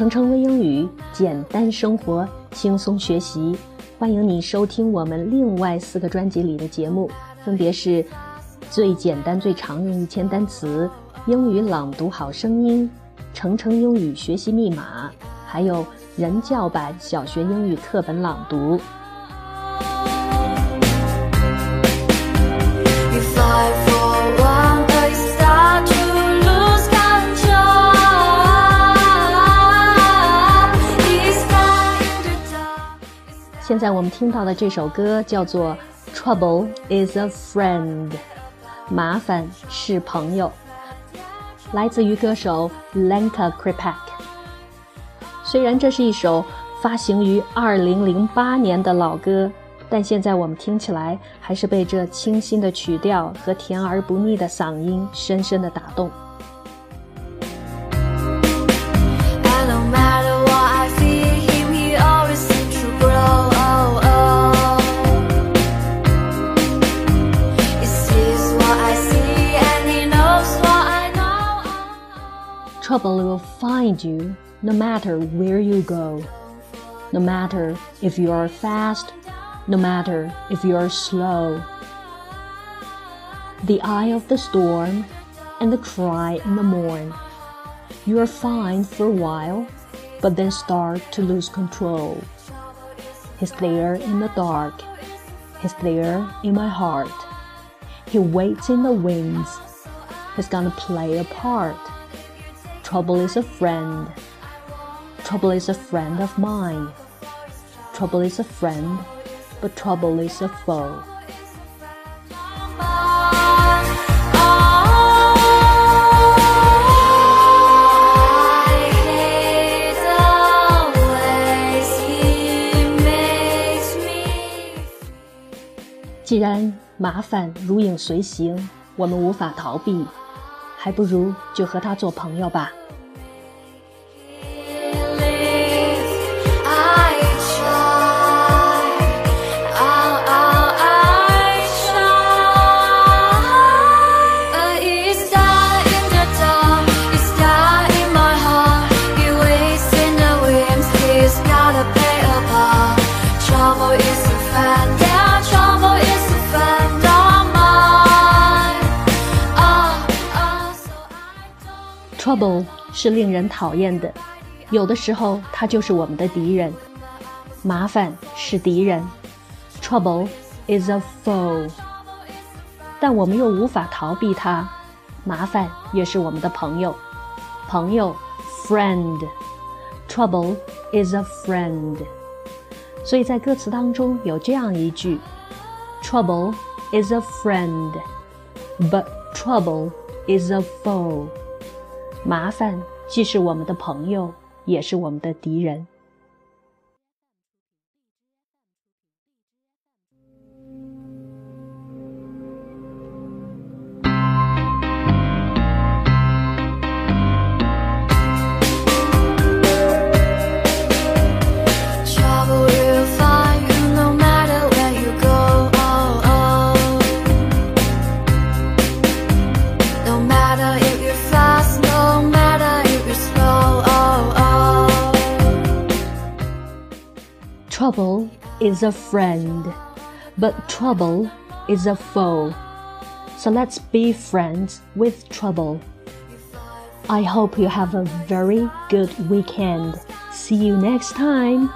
程程微英语，简单生活，轻松学习。欢迎你收听我们另外四个专辑里的节目，分别是最简单最常用一千单词、英语朗读好声音、程程英语学习密码，还有人教版小学英语课本朗读。在我们听到的这首歌叫做《Trouble Is a Friend》，麻烦是朋友，来自于歌手 Lenka Kripak。虽然这是一首发行于2008年的老歌，但现在我们听起来还是被这清新的曲调和甜而不腻的嗓音深深的打动。Trouble will find you no matter where you go, no matter if you are fast, no matter if you are slow. The eye of the storm and the cry in the morn. You are fine for a while, but then start to lose control. He's there in the dark, he's there in my heart. He waits in the wings, he's gonna play a part. Trouble is a friend. Trouble is a friend of mine. Trouble is a friend, but trouble is a foe. 既然麻烦如影随形，我们无法逃避，还不如就和他做朋友吧。Trouble 是令人讨厌的，有的时候它就是我们的敌人。麻烦是敌人，Trouble is a foe。但我们又无法逃避它，麻烦也是我们的朋友。朋友，friend，Trouble is a friend。所以在歌词当中有这样一句：Trouble is a friend，but trouble is a foe。 麻烦既是我们的朋友，也是我们的敌人。Trouble is a friend, but trouble is a foe. So let's be friends with trouble. I hope you have a very good weekend. See you next time.